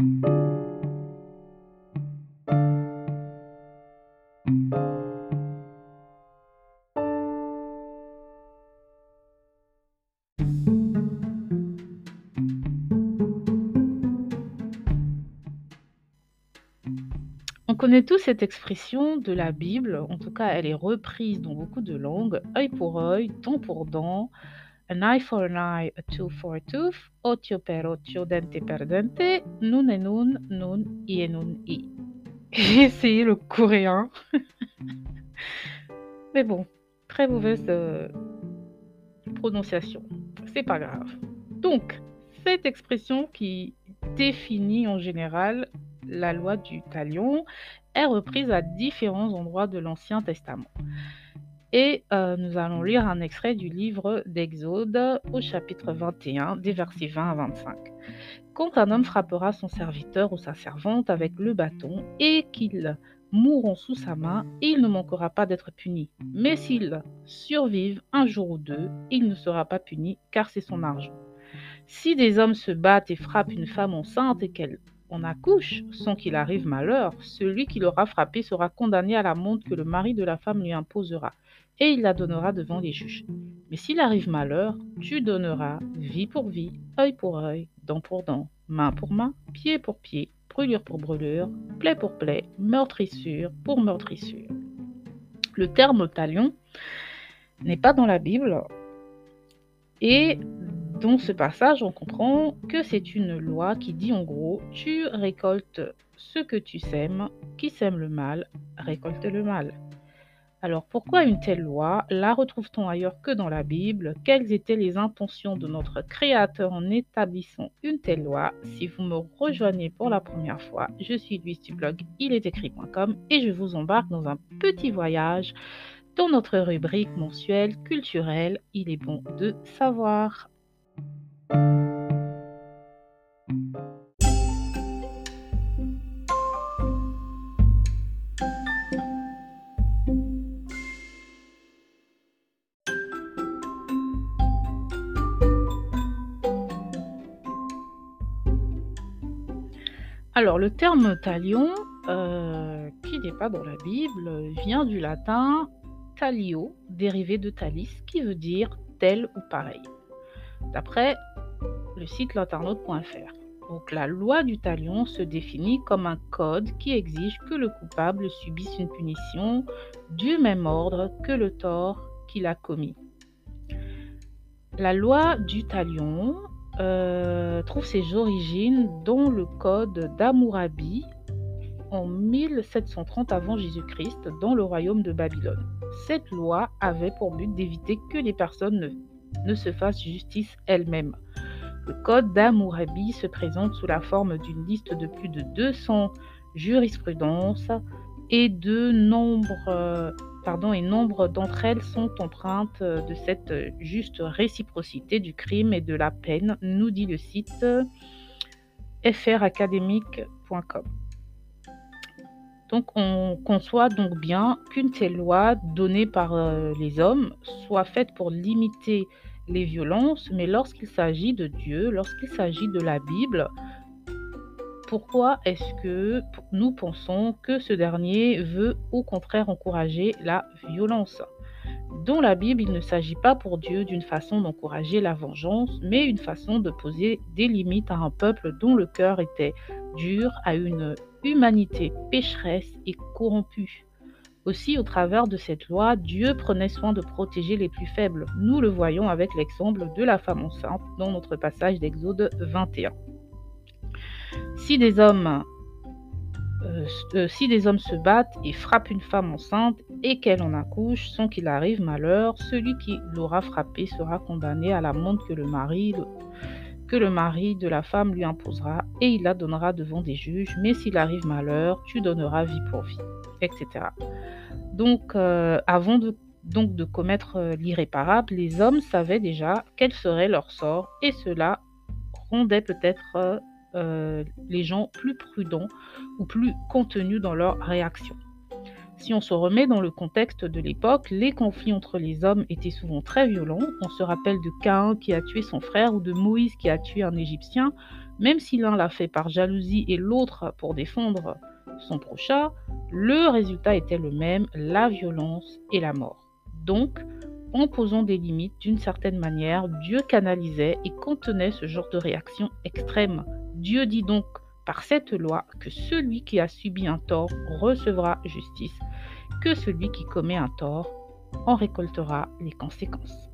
On connaît tous cette expression de la Bible, en tout cas elle est reprise dans beaucoup de langues, œil pour œil, dent pour dent, an eye for an eye, a tooth for a tooth, occhio per occhio, dente per dente, nun et nun, nun i et nun i. J'ai essayé le coréen, mais bon, très mauvaise euh, prononciation, c'est pas grave. Donc, cette expression qui définit en général la loi du talion est reprise à différents endroits de l'Ancien Testament. Et euh, nous allons lire un extrait du livre d'Exode au chapitre 21, des versets 20 à 25. Quand un homme frappera son serviteur ou sa servante avec le bâton et qu'ils mourront sous sa main, il ne manquera pas d'être puni. Mais s'ils survivent un jour ou deux, il ne sera pas puni car c'est son argent. Si des hommes se battent et frappent une femme enceinte et qu'elle on accouche sans qu'il arrive malheur, celui qui l'aura frappé sera condamné à la montre que le mari de la femme lui imposera, et il la donnera devant les juges. Mais s'il arrive malheur, tu donneras vie pour vie, œil pour œil, dent pour dent, main pour main, pied pour pied, brûlure pour brûlure, plaie pour plaie, meurtrissure pour meurtrissure. Le terme talion n'est pas dans la Bible et dans ce passage, on comprend que c'est une loi qui dit en gros, tu récoltes ce que tu sèmes, qui sème le mal, récolte le mal. Alors pourquoi une telle loi? La retrouve-t-on ailleurs que dans la Bible? Quelles étaient les intentions de notre Créateur en établissant une telle loi? Si vous me rejoignez pour la première fois, je suis Louise du blog ilestécrit.com et je vous embarque dans un petit voyage dans notre rubrique mensuelle culturelle Il est bon de savoir. Alors, le terme talion, euh, qui n'est pas dans la Bible, vient du latin talio, dérivé de talis, qui veut dire tel ou pareil. D'après le site l'internaute.fr. Donc la loi du talion se définit comme un code qui exige que le coupable subisse une punition du même ordre que le tort qu'il a commis. La loi du talion euh, trouve ses origines dans le code d'Amourabi en 1730 avant Jésus-Christ dans le royaume de Babylone. Cette loi avait pour but d'éviter que les personnes ne, se fassent justice elles-mêmes. Le code d'Amourabi se présente sous la forme d'une liste de plus de 200 jurisprudences et de nombre, euh, pardon, et nombre d'entre elles sont empreintes de cette juste réciprocité du crime et de la peine, nous dit le site fracadémique.com. Donc on conçoit donc bien qu'une telle loi donnée par euh, les hommes soit faite pour limiter les violences, mais lorsqu'il s'agit de Dieu, lorsqu'il s'agit de la Bible, pourquoi est-ce que nous pensons que ce dernier veut au contraire encourager la violence? Dans la Bible, il ne s'agit pas pour Dieu d'une façon d'encourager la vengeance, mais une façon de poser des limites à un peuple dont le cœur était dur, à une humanité pécheresse et corrompue. Aussi, au travers de cette loi, Dieu prenait soin de protéger les plus faibles. Nous le voyons avec l'exemple de la femme enceinte dans notre passage d'Exode 21. Si des hommes euh, euh, si des hommes se battent et frappent une femme enceinte et qu'elle en accouche sans qu'il arrive malheur, celui qui l'aura frappée sera condamné à la montre que le mari de la femme lui imposera et il la donnera devant des juges. Mais s'il arrive malheur, tu donneras vie pour vie etc. Donc, euh, avant de, donc, de commettre l'irréparable, les hommes savaient déjà quel serait leur sort et cela rendait peut-être les gens plus prudents ou plus contenus dans leur réaction. Si on se remet dans le contexte de l'époque, les conflits entre les hommes étaient souvent très violents. On se rappelle de Caïn qui a tué son frère ou de Moïse qui a tué un Égyptien. même si l'un l'a fait par jalousie et l'autre pour défendre son prochain, le résultat était le même, la violence et la mort. Donc, en posant des limites d'une certaine manière, Dieu canalisait et contenait ce genre de réaction extrême. Dieu dit donc par cette loi que celui qui a subi un tort recevra justice, que celui qui commet un tort en récoltera les conséquences.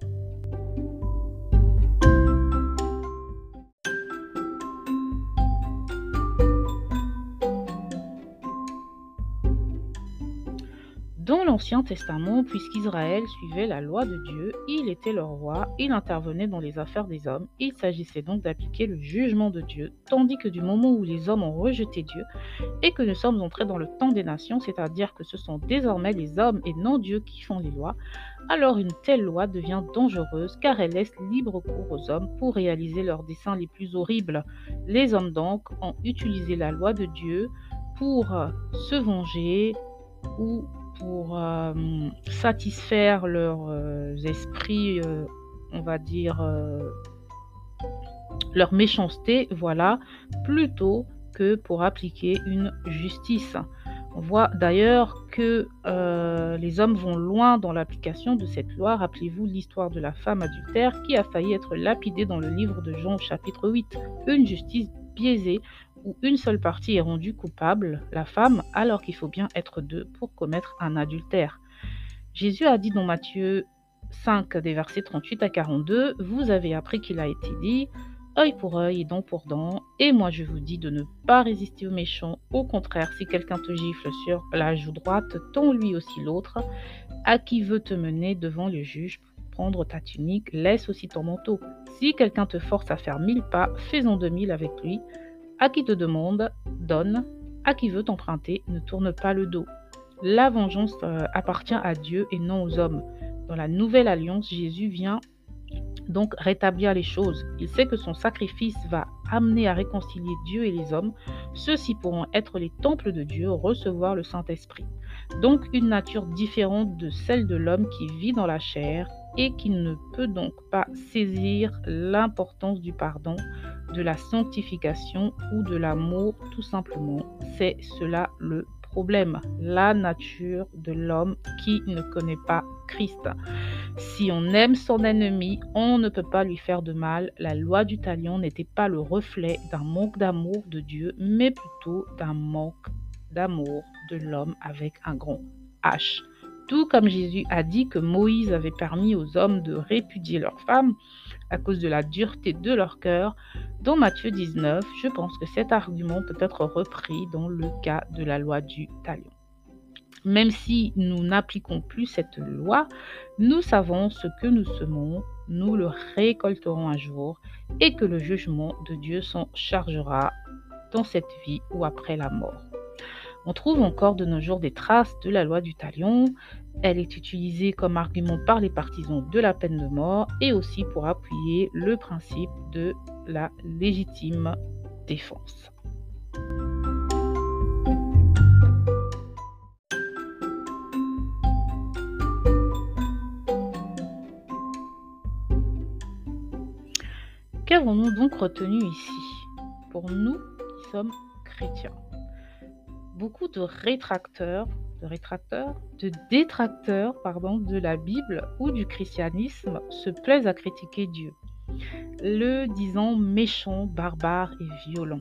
Dans l'Ancien Testament, puisqu'Israël suivait la loi de Dieu, il était leur roi, il intervenait dans les affaires des hommes, il s'agissait donc d'appliquer le jugement de Dieu, tandis que du moment où les hommes ont rejeté Dieu et que nous sommes entrés dans le temps des nations, c'est-à-dire que ce sont désormais les hommes et non Dieu qui font les lois, alors une telle loi devient dangereuse car elle laisse libre cours aux hommes pour réaliser leurs desseins les plus horribles. Les hommes donc ont utilisé la loi de Dieu pour se venger ou pour euh, satisfaire leurs euh, esprits, euh, on va dire, leur méchanceté, voilà, plutôt que pour appliquer une justice. On voit d'ailleurs que les hommes vont loin dans l'application de cette loi. Rappelez-vous l'histoire de la femme adultère qui a failli être lapidée dans le livre de Jean chapitre 8. Une justice biaisée où une seule partie est rendue coupable, la femme, alors qu'il faut bien être deux pour commettre un adultère. Jésus a dit dans Matthieu 5, des versets 38 à 42, Vous avez appris qu'il a été dit, œil pour œil et dent pour dent, et moi je vous dis de ne pas résister aux méchants, au contraire, si quelqu'un te gifle sur la joue droite, tends lui aussi l'autre, à qui veut te mener devant le juge prendre ta tunique, laisse aussi ton manteau. Si quelqu'un te force à faire mille pas, fais-en deux mille avec lui. À qui te demande, donne. À qui veut t'emprunter, ne tourne pas le dos. La vengeance euh, appartient à Dieu et non aux hommes. Dans la nouvelle alliance, Jésus vient donc rétablir les choses. Il sait que son sacrifice va amener à réconcilier Dieu et les hommes. Ceux-ci pourront être les temples de Dieu, recevoir le Saint-Esprit. Donc une nature différente de celle de l'homme qui vit dans la chair et qui ne peut donc pas saisir l'importance du pardon, de la sanctification ou de l'amour tout simplement. C'est cela le problème, la nature de l'homme qui ne connaît pas Christ. Si on aime son ennemi, on ne peut pas lui faire de mal. La loi du talion n'était pas le reflet d'un manque d'amour de Dieu, mais plutôt d'un manque d'amour de l'homme avec un grand H. Tout comme Jésus a dit que Moïse avait permis aux hommes de répudier leurs femmes à cause de la dureté de leur cœur, dans Matthieu 19, je pense que cet argument peut être repris dans le cas de la loi du talion. Même si nous n'appliquons plus cette loi, nous savons ce que nous semons, nous le récolterons un jour et que le jugement de Dieu s'en chargera dans cette vie ou après la mort. On trouve encore de nos jours des traces de la loi du talion. Elle est utilisée comme argument par les partisans de la peine de mort et aussi pour appuyer le principe de la légitime défense. Qu'avons-nous donc retenu ici? Pour nous qui sommes chrétiens beaucoup de rétracteurs, de rétracteurs, de détracteurs, de la Bible ou du christianisme se plaisent à critiquer Dieu, le disant méchant, barbare et violent.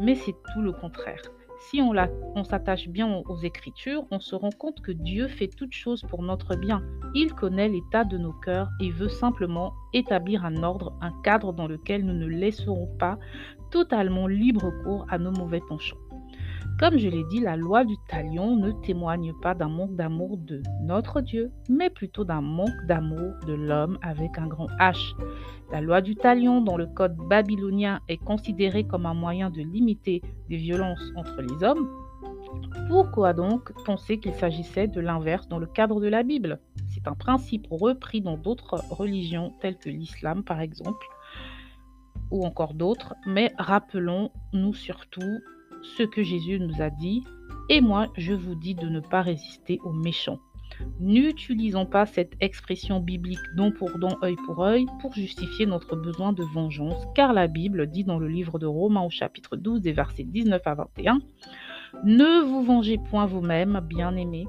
Mais c'est tout le contraire. Si on, on s'attache bien aux Écritures, on se rend compte que Dieu fait toutes choses pour notre bien. Il connaît l'état de nos cœurs et veut simplement établir un ordre, un cadre dans lequel nous ne laisserons pas totalement libre cours à nos mauvais penchants. Comme je l'ai dit, la loi du talion ne témoigne pas d'un manque d'amour de notre Dieu, mais plutôt d'un manque d'amour de l'homme avec un grand H. La loi du talion dans le code babylonien est considérée comme un moyen de limiter les violences entre les hommes. Pourquoi donc penser qu'il s'agissait de l'inverse dans le cadre de la Bible? C'est un principe repris dans d'autres religions telles que l'islam par exemple, ou encore d'autres, mais rappelons-nous surtout ce que Jésus nous a dit, et moi je vous dis de ne pas résister aux méchants. N'utilisons pas cette expression biblique don pour don, œil pour œil pour justifier notre besoin de vengeance, car la Bible dit dans le livre de Romains au chapitre 12 des versets 19 à 21 Ne vous vengez point vous-même, bien-aimés,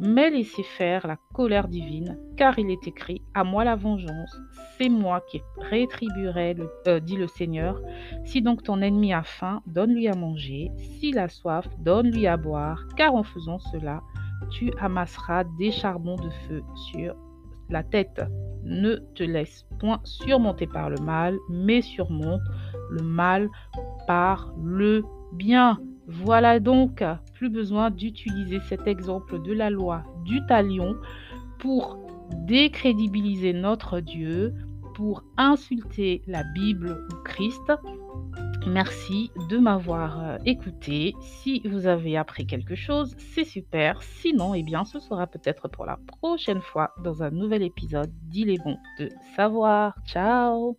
mais laissez faire la colère divine, car il est écrit À moi la vengeance, c'est moi qui rétribuerai, euh, dit le Seigneur. Si donc ton ennemi a faim, donne-lui à manger, s'il a soif, donne-lui à boire, car en faisant cela, tu amasseras des charbons de feu sur la tête. Ne te laisse point surmonter par le mal, mais surmonte le mal par le bien. Voilà donc, plus besoin d'utiliser cet exemple de la loi du talion pour décrédibiliser notre Dieu, pour insulter la Bible ou Christ. Merci de m'avoir euh, écouté. Si vous avez appris quelque chose, c'est super. Sinon, eh bien, ce sera peut-être pour la prochaine fois dans un nouvel épisode d'Il est bon de savoir. Ciao